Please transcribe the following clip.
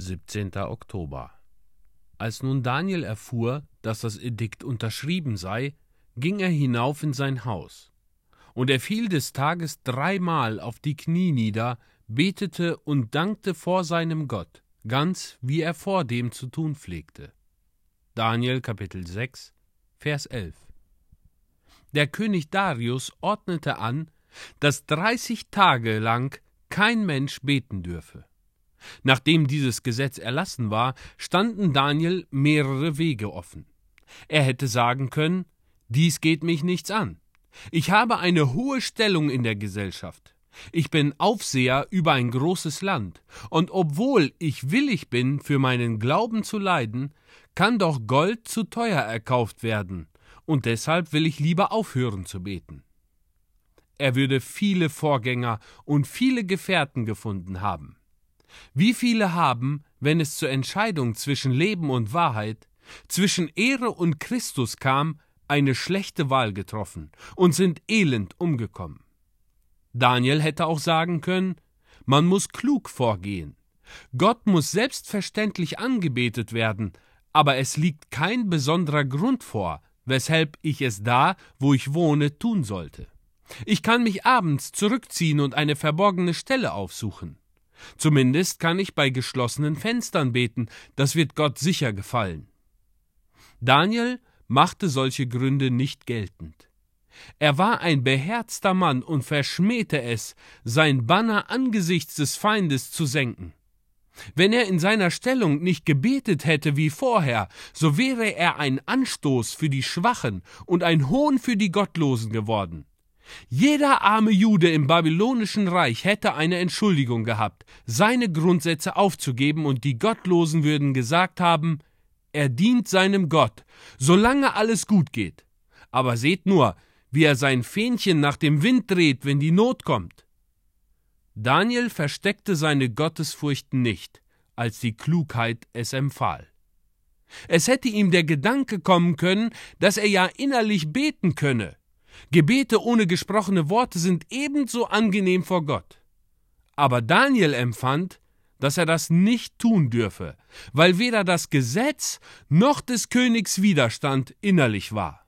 17. Oktober. Als nun Daniel erfuhr, dass das Edikt unterschrieben sei, ging er hinauf in sein Haus. Und er fiel des Tages dreimal auf die Knie nieder, betete und dankte vor seinem Gott, ganz wie er vordem zu tun pflegte. Daniel Kapitel 6, Vers 11. Der König Darius ordnete an, dass dreißig Tage lang kein Mensch beten dürfe. Nachdem dieses Gesetz erlassen war, standen Daniel mehrere Wege offen. Er hätte sagen können, dies geht mich nichts an. Ich habe eine hohe Stellung in der Gesellschaft. Ich bin Aufseher über ein großes Land, und obwohl ich willig bin, für meinen Glauben zu leiden, kann doch Gold zu teuer erkauft werden, und deshalb will ich lieber aufhören zu beten. Er würde viele Vorgänger und viele Gefährten gefunden haben. Wie viele haben, wenn es zur Entscheidung zwischen Leben und Wahrheit, zwischen Ehre und Christus kam, eine schlechte Wahl getroffen und sind elend umgekommen. Daniel hätte auch sagen können, man muss klug vorgehen. Gott muss selbstverständlich angebetet werden, aber es liegt kein besonderer Grund vor, weshalb ich es da, wo ich wohne, tun sollte. Ich kann mich abends zurückziehen und eine verborgene Stelle aufsuchen. Zumindest kann ich bei geschlossenen Fenstern beten, das wird Gott sicher gefallen. Daniel machte solche Gründe nicht geltend. Er war ein beherzter Mann und verschmähte es, sein Banner angesichts des Feindes zu senken. Wenn er in seiner Stellung nicht gebetet hätte wie vorher, so wäre er ein Anstoß für die Schwachen und ein Hohn für die Gottlosen geworden. Jeder arme Jude im babylonischen Reich hätte eine Entschuldigung gehabt, seine Grundsätze aufzugeben, und die Gottlosen würden gesagt haben, er dient seinem Gott, solange alles gut geht. Aber seht nur, wie er sein Fähnchen nach dem Wind dreht, wenn die Not kommt. Daniel versteckte seine Gottesfurcht nicht, als die Klugheit es empfahl. Es hätte ihm der Gedanke kommen können, dass er ja innerlich beten könne, Gebete ohne gesprochene Worte sind ebenso angenehm vor Gott. Aber Daniel empfand, dass er das nicht tun dürfe, weil weder das Gesetz noch des Königs Widerstand innerlich war.